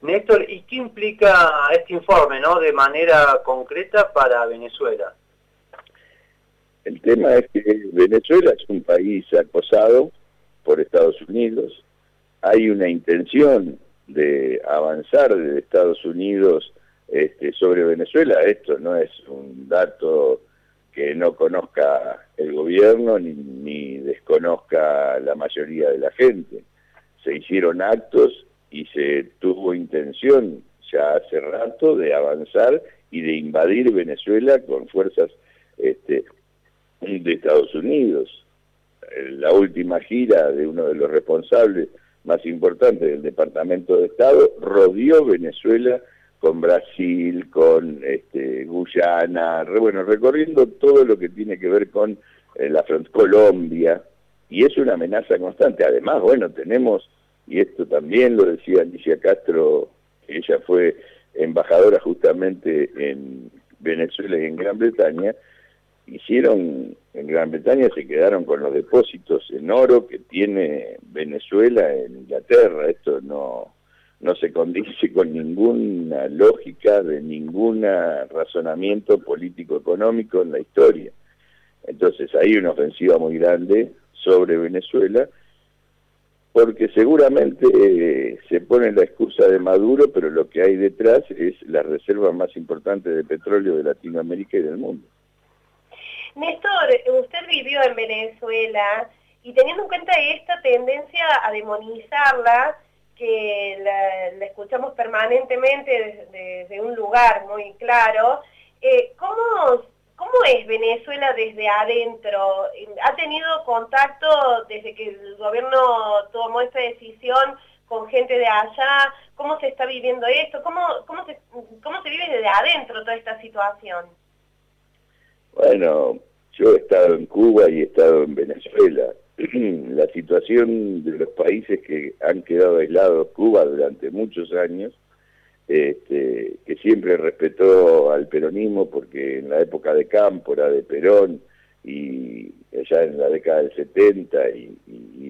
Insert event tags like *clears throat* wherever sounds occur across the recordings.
Néstor, ¿y qué implica este informe ¿no? de manera concreta para Venezuela? El tema es que Venezuela es un país acosado por Estados Unidos. Hay una intención de avanzar de Estados Unidos este, sobre Venezuela. Esto no es un dato que no conozca el gobierno ni, ni desconozca la mayoría de la gente. Se hicieron actos y se tuvo intención ya hace rato de avanzar y de invadir Venezuela con fuerzas este, de Estados Unidos. La última gira de uno de los responsables más importantes del Departamento de Estado rodeó Venezuela con Brasil, con este, Guyana, bueno, recorriendo todo lo que tiene que ver con eh, la Colombia, y es una amenaza constante. Además, bueno, tenemos, y esto también lo decía Alicia Castro, ella fue embajadora justamente en Venezuela y en Gran Bretaña, hicieron en Gran Bretaña se quedaron con los depósitos en oro que tiene Venezuela en Inglaterra. Esto no, no se condice *laughs* con ninguna lógica de ningún razonamiento político-económico en la historia. Entonces hay una ofensiva muy grande sobre Venezuela porque seguramente eh, se pone la excusa de Maduro, pero lo que hay detrás es la reserva más importante de petróleo de Latinoamérica y del mundo. Néstor, usted vivió en Venezuela y teniendo en cuenta esta tendencia a demonizarla, que la, escuchamos permanentemente desde, un lugar muy claro, eh, ¿cómo, ¿cómo es Venezuela desde adentro? ¿Ha tenido contacto desde que el gobierno tomó esta decisión con gente de allá? ¿Cómo se está viviendo esto? ¿Cómo, cómo, se, cómo se vive desde adentro toda esta situación? Bueno, yo he estado en Cuba y he estado en Venezuela. *clears throat* La situación de los países que han quedado aislados, Cuba durante muchos años, este, que siempre respetó al peronismo porque en la época de Cámpora, de Perón, y allá en la década del 70 y,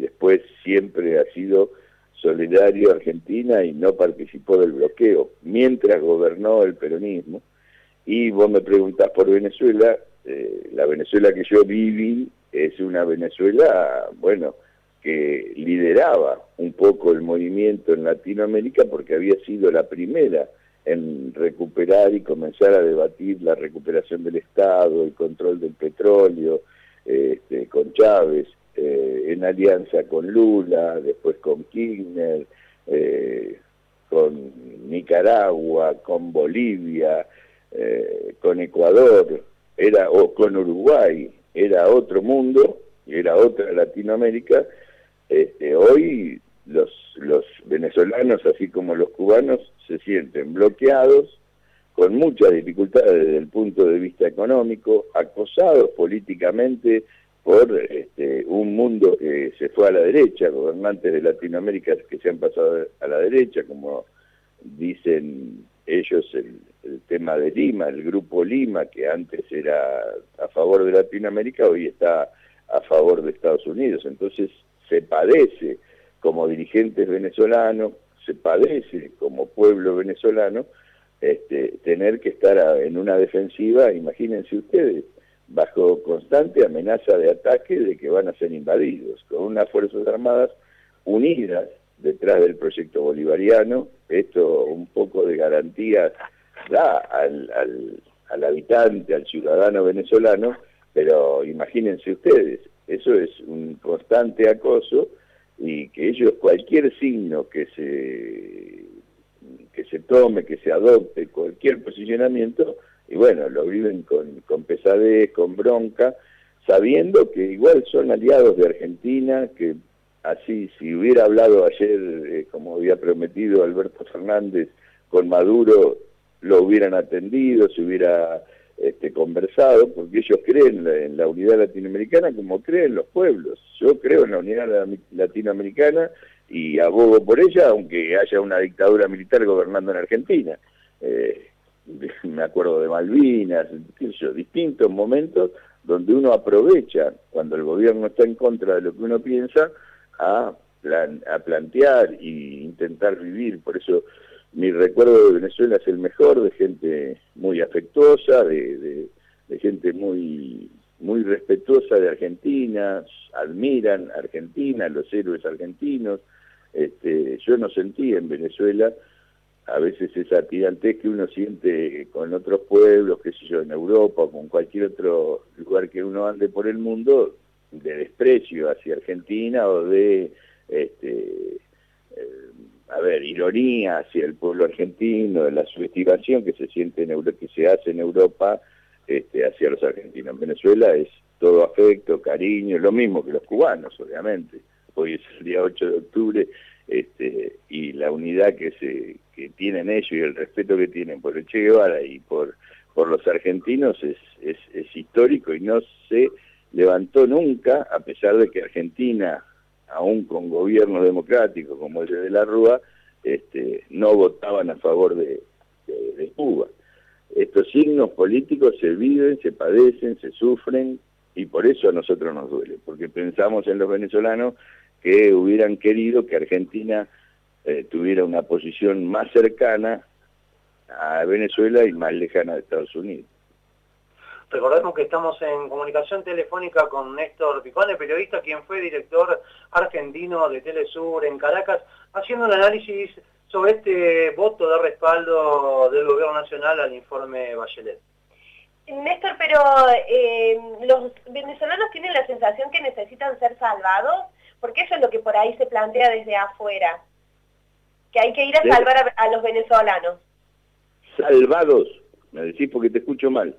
después siempre ha sido solidario a Argentina y no participó del bloqueo mientras gobernó el peronismo. Y vos me preguntás por Venezuela, eh, la Venezuela que yo viví es una Venezuela, bueno, que lideraba un poco el movimiento en Latinoamérica porque había sido la primera en recuperar y comenzar a debatir la recuperación del Estado, el control del petróleo, este, con Chávez, eh, en alianza con Lula, después con Kirchner, eh, con Nicaragua, con Bolivia, con Ecuador, era o con Uruguay, era otro mundo, era otra Latinoamérica, este, hoy los, los venezolanos, así como los cubanos, se sienten bloqueados, con muchas dificultades desde el punto de vista económico, acosados políticamente por este, un mundo que se fue a la derecha, gobernantes de Latinoamérica que se han pasado a la derecha, como dicen ellos el, tema de Lima, el grupo Lima, que antes era a favor de Latinoamérica, hoy está a favor de Estados Unidos. Entonces se padece como dirigentes venezolanos, se padece como pueblo venezolano, este, tener que estar en una defensiva, imagínense ustedes, bajo constante amenaza de ataque de que van a ser invadidos, con unas Fuerzas Armadas unidas detrás del proyecto bolivariano, esto un poco de garantía da al, al, habitante, al ciudadano venezolano, pero imagínense ustedes, eso es un constante acoso y que ellos cualquier signo que se que se tome, que se adopte, cualquier posicionamiento, y bueno, lo viven con, con pesadez, con bronca, sabiendo que igual son aliados de Argentina, que así, si hubiera hablado ayer, eh, como había prometido Alberto Fernández, con Maduro, lo hubieran atendido, se hubiera este, conversado, porque ellos creen en la, unidad latinoamericana como creen los pueblos. Yo creo en la unidad latinoamericana y abogo por ella, aunque haya una dictadura militar gobernando en Argentina. Eh, *laughs* me acuerdo de Malvinas, distintos momentos donde uno aprovecha, cuando el gobierno está en contra de lo que uno piensa, a, a plantear e intentar vivir. Por eso mi recuerdo de Venezuela es el mejor, de gente muy afectuosa, de, gente muy, muy respetuosa de Argentina, admiran Argentina, los héroes argentinos. Este, yo no sentí en Venezuela a veces esa tirantez que uno siente con otros pueblos, qué sé yo, en Europa o con cualquier otro lugar que uno ande por el mundo, de desprecio hacia Argentina o de este, eh, a ver, ironía hacia el pueblo argentino, la subestimación que se siente en Europa, que se hace en Europa este, hacia los argentinos. En Venezuela es todo afecto, cariño, lo mismo que los cubanos, obviamente. Hoy es el día 8 de octubre este, y la unidad que se que tienen ellos y el respeto que tienen por el Che Guevara y por por los argentinos es, es, es histórico y no se levantó nunca, a pesar de que Argentina aún con gobierno democrático como el de la Rúa, este, no votaban a favor de, Cuba. Estos signos políticos se viven, se padecen, se sufren y por eso a nosotros nos duele, porque pensamos en los venezolanos que hubieran querido que Argentina eh, tuviera una posición más cercana a Venezuela y más lejana de Estados Unidos. Recordemos que estamos en comunicación telefónica con Néstor Picone, periodista, quien fue director argentino de Telesur en Caracas, haciendo un análisis sobre este voto de respaldo del gobierno nacional al informe Bachelet. Néstor, pero eh, los venezolanos tienen la sensación que necesitan ser salvados, porque eso es lo que por ahí se plantea desde afuera, que hay que ir a salvar a, los venezolanos. Salvados, me decís porque te escucho mal.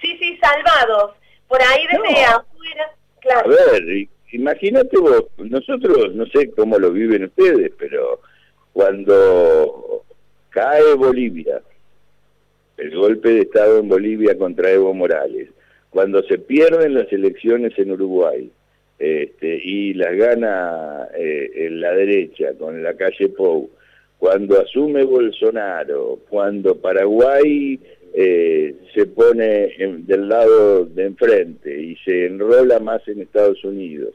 Sí, sí, salvados. Por ahí desde afuera, claro. A ver, imagínate vos, nosotros, no sé cómo lo viven ustedes, pero cuando cae Bolivia, el golpe de Estado en Bolivia contra Evo Morales, cuando se pierden las elecciones en Uruguay este, y las gana eh, en la derecha con la calle Pou, cuando asume Bolsonaro, cuando Paraguay eh, se pone del lado de enfrente y se enrola más en Estados Unidos.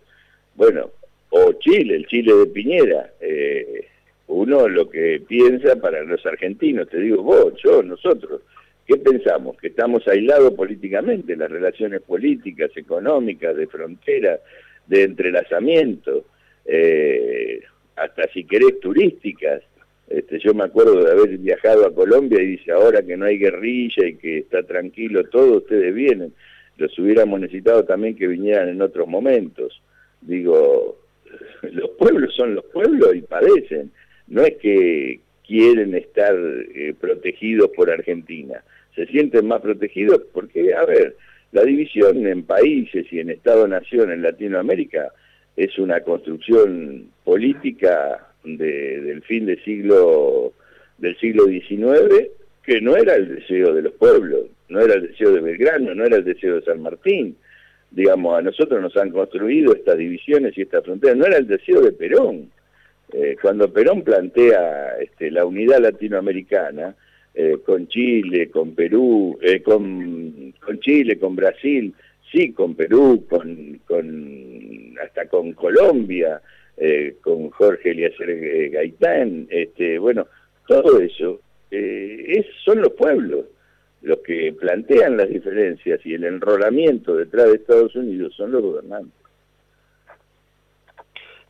Bueno, o Chile, el Chile de Piñera. Eh, uno lo que piensa para los argentinos, te digo vos, yo, nosotros, ¿qué pensamos? Que estamos aislados políticamente, las relaciones políticas, económicas, de frontera, de entrelazamiento, eh, hasta si querés turísticas. Este, yo me acuerdo de haber viajado a Colombia y dice, ahora que no hay guerrilla y que está tranquilo todo, ustedes vienen. Los hubiéramos necesitado también que vinieran en otros momentos. Digo, *laughs* los pueblos son los pueblos y padecen. No es que quieren estar eh, protegidos por Argentina. Se sienten más protegidos porque, a ver, la división en países y en Estado-Nación en Latinoamérica es una construcción política del fin del siglo del siglo XIX que no era el deseo de los pueblos, no era el deseo de Belgrano, no era el deseo de San Martín. Digamos, a nosotros nos han construido estas divisiones y estas fronteras, no era el deseo de Perón. Eh, cuando Perón plantea este, la unidad latinoamericana, eh, con Chile, con Perú, eh, con, con, Chile, con Brasil, sí, con Perú, con, con hasta con Colombia, eh, con Jorge Eliezer eh, Gaitán, este, bueno, todo eso eh, son los pueblos los que plantean las diferencias y el enrolamiento detrás de Estados Unidos son los gobernantes.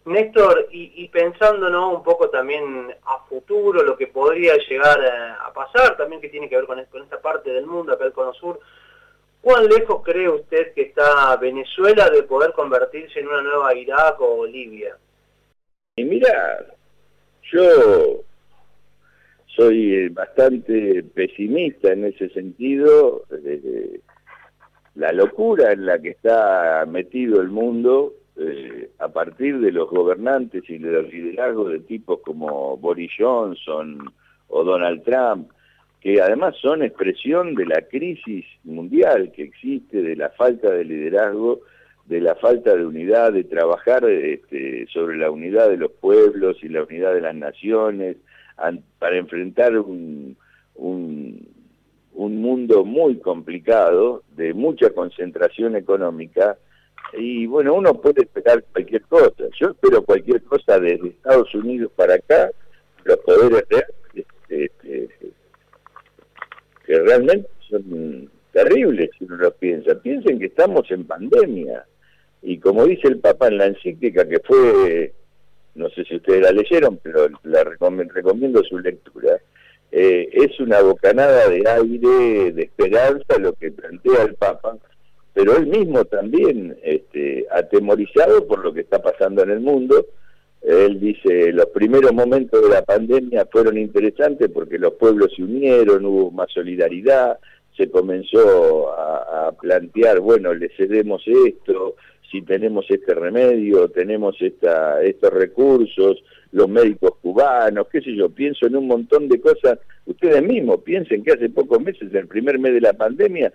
Néstor, y, pensando ¿no? un poco también a futuro, lo que podría llegar a, pasar, también que tiene que ver con, con, esta parte del mundo, acá el Cono Sur, ¿cuán lejos cree usted que está Venezuela de poder convertirse en una nueva Irak o Libia? Y mira, yo soy eh, bastante pesimista en ese sentido, la locura en la que está metido el mundo eh, a partir de los gobernantes y de los liderazgos de tipos como Boris Johnson o Donald Trump, que además son expresión de la crisis mundial que existe, de la falta de liderazgo de la falta de unidad, de trabajar este, sobre la unidad de los pueblos y la unidad de las naciones, para enfrentar un, un, mundo muy complicado, de mucha concentración económica, y bueno, uno puede esperar cualquier cosa. Yo espero cualquier cosa desde Estados Unidos para acá, los poderes reales, este, realmente son terribles si uno lo piensa. Piensen que estamos en pandemia. Y como dice el Papa en la encíclica, que fue, no sé si ustedes la leyeron, pero la recomiendo su lectura, eh, es una bocanada de aire, de esperanza, lo que plantea el Papa, pero él mismo también, este, atemorizado por lo que está pasando en el mundo, él dice, los primeros momentos de la pandemia fueron interesantes porque los pueblos se unieron, hubo más solidaridad, se comenzó a, plantear, bueno, le cedemos esto, si tenemos este remedio, tenemos esta, estos recursos, los médicos cubanos, qué sé yo, pienso en un montón de cosas. Ustedes mismos piensen que hace pocos meses, en el primer mes de la pandemia,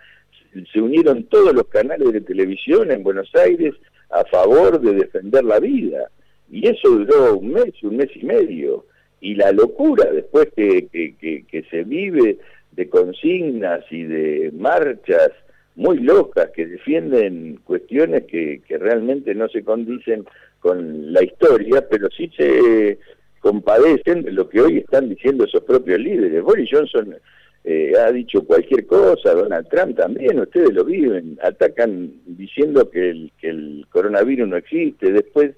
se unieron todos los canales de televisión en Buenos Aires a favor de defender la vida. Y eso duró un mes, un mes y medio. Y la locura después que, que, se vive de consignas y de marchas muy locas que defienden cuestiones que, que realmente no se condicen con la historia, pero sí se compadecen de lo que hoy están diciendo esos propios líderes. Boris Johnson eh, ha dicho cualquier cosa, Donald Trump también, ustedes lo viven, atacan diciendo que el, que el coronavirus no existe, después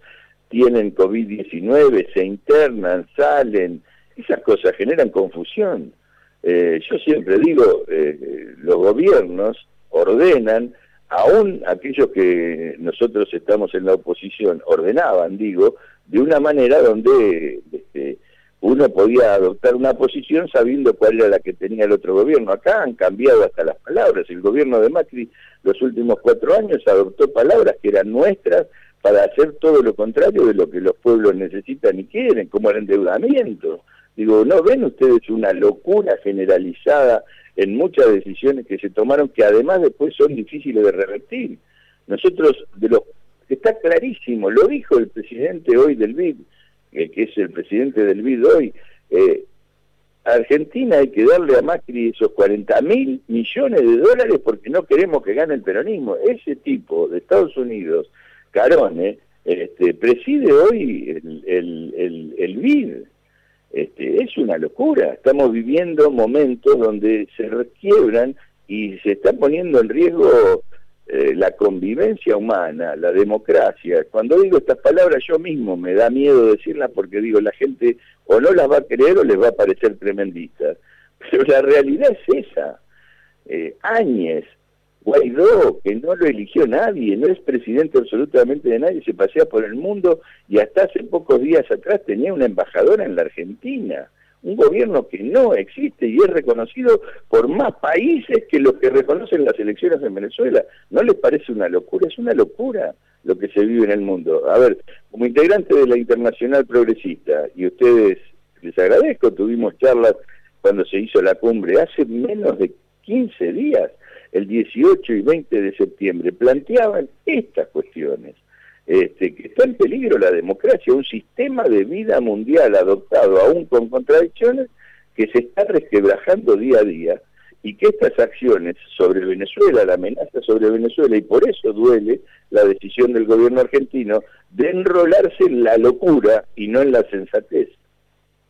tienen COVID-19, se internan, salen, esas cosas generan confusión. Eh, yo siempre digo, eh, los gobiernos ordenan, aún aquellos que nosotros estamos en la oposición, ordenaban, digo, de una manera donde este, uno podía adoptar una posición sabiendo cuál era la que tenía el otro gobierno. Acá han cambiado hasta las palabras. El gobierno de Macri los últimos cuatro años adoptó palabras que eran nuestras para hacer todo lo contrario de lo que los pueblos necesitan y quieren, como el endeudamiento. Digo, ¿no ven ustedes una locura generalizada en muchas decisiones que se tomaron que además después son difíciles de revertir? Nosotros, de los está clarísimo, lo dijo el presidente hoy del BID, que es el presidente del BID hoy, eh, Argentina hay que darle a Macri esos 40 mil millones de dólares porque no queremos que gane el peronismo. Ese tipo de Estados Unidos Carone, este, preside hoy el, el, BID. Este, es una locura. Estamos viviendo momentos donde se requiebran y se está poniendo en riesgo eh, la convivencia humana, la democracia. Cuando digo estas palabras yo mismo me da miedo decirlas porque digo, la gente o no las va a creer o les va a parecer tremendistas. *laughs* Pero la realidad es esa. Eh, Guaidó, que no lo eligió nadie, no es presidente absolutamente de nadie, se pasea por el mundo y hasta hace pocos días atrás tenía una embajadora en la Argentina. Un gobierno que no existe y es reconocido por más países que los que reconocen las elecciones en Venezuela. ¿No les parece una locura? Es una locura lo que se vive en el mundo. A ver, como integrante de la Internacional Progresista, y ustedes les agradezco, tuvimos charlas cuando se hizo la cumbre hace menos de 15 días el 18 y 20 de septiembre, planteaban estas cuestiones, este, que está en peligro la democracia, un sistema de vida mundial adoptado aún con contradicciones que se está resquebrajando día a día y que estas acciones sobre Venezuela, la amenaza sobre Venezuela, y por eso duele la decisión del gobierno argentino de enrolarse en la locura y no en la sensatez.